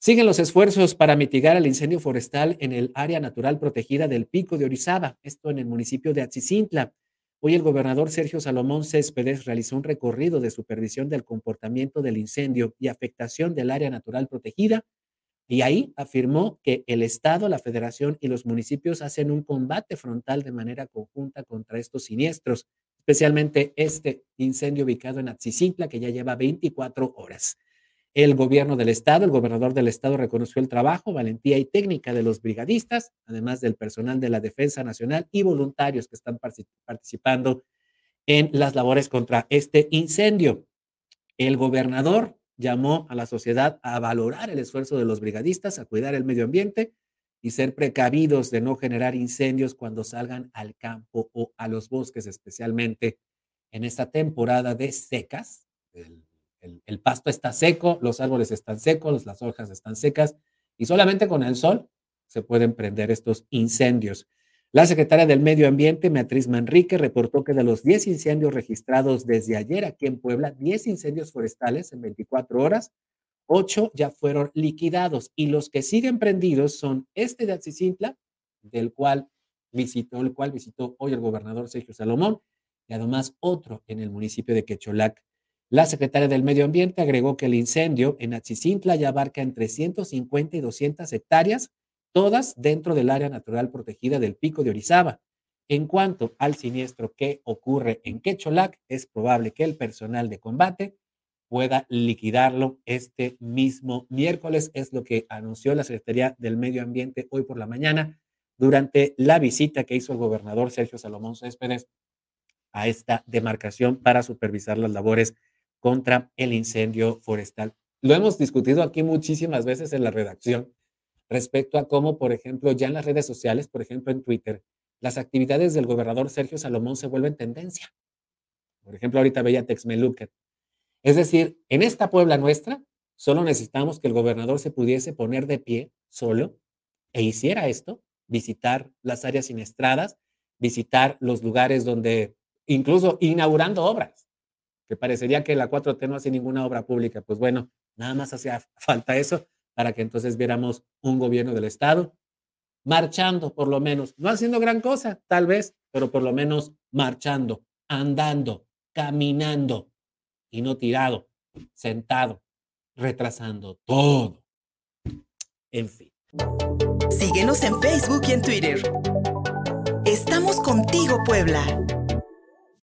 Siguen los esfuerzos para mitigar el incendio forestal en el área natural protegida del Pico de Orizaba, esto en el municipio de Atzicintla. Hoy el gobernador Sergio Salomón Céspedes realizó un recorrido de supervisión del comportamiento del incendio y afectación del área natural protegida y ahí afirmó que el Estado, la Federación y los municipios hacen un combate frontal de manera conjunta contra estos siniestros, especialmente este incendio ubicado en Atzicintla que ya lleva 24 horas. El gobierno del estado, el gobernador del estado reconoció el trabajo, valentía y técnica de los brigadistas, además del personal de la Defensa Nacional y voluntarios que están participando en las labores contra este incendio. El gobernador llamó a la sociedad a valorar el esfuerzo de los brigadistas, a cuidar el medio ambiente y ser precavidos de no generar incendios cuando salgan al campo o a los bosques, especialmente en esta temporada de secas, pasto está seco, los árboles están secos, las hojas están secas y solamente con el sol se pueden prender estos incendios. La secretaria del Medio Ambiente, Beatriz Manrique, reportó que de los 10 incendios registrados desde ayer aquí en Puebla, 10 incendios forestales en 24 horas, 8 ya fueron liquidados y los que siguen prendidos son este de Atzicintla, del cual visitó, el cual visitó hoy el gobernador Sergio Salomón, y además otro en el municipio de Quecholac. La secretaria del Medio Ambiente agregó que el incendio en Atzicintla ya abarca entre 150 y 200 hectáreas, todas dentro del área natural protegida del Pico de Orizaba. En cuanto al siniestro que ocurre en Quecholac, es probable que el personal de combate pueda liquidarlo este mismo miércoles, es lo que anunció la Secretaría del Medio Ambiente hoy por la mañana durante la visita que hizo el gobernador Sergio Salomón Céspedes a esta demarcación para supervisar las labores contra el incendio forestal. Lo hemos discutido aquí muchísimas veces en la redacción respecto a cómo, por ejemplo, ya en las redes sociales, por ejemplo en Twitter, las actividades del gobernador Sergio Salomón se vuelven tendencia. Por ejemplo, ahorita veía Texmelucan. Es decir, en esta Puebla nuestra, solo necesitamos que el gobernador se pudiese poner de pie solo e hiciera esto, visitar las áreas siniestradas, visitar los lugares donde, incluso inaugurando obras que parecería que la 4T no hace ninguna obra pública. Pues bueno, nada más hacía falta eso para que entonces viéramos un gobierno del Estado marchando, por lo menos, no haciendo gran cosa, tal vez, pero por lo menos marchando, andando, caminando y no tirado, sentado, retrasando todo. En fin. Síguenos en Facebook y en Twitter. Estamos contigo, Puebla.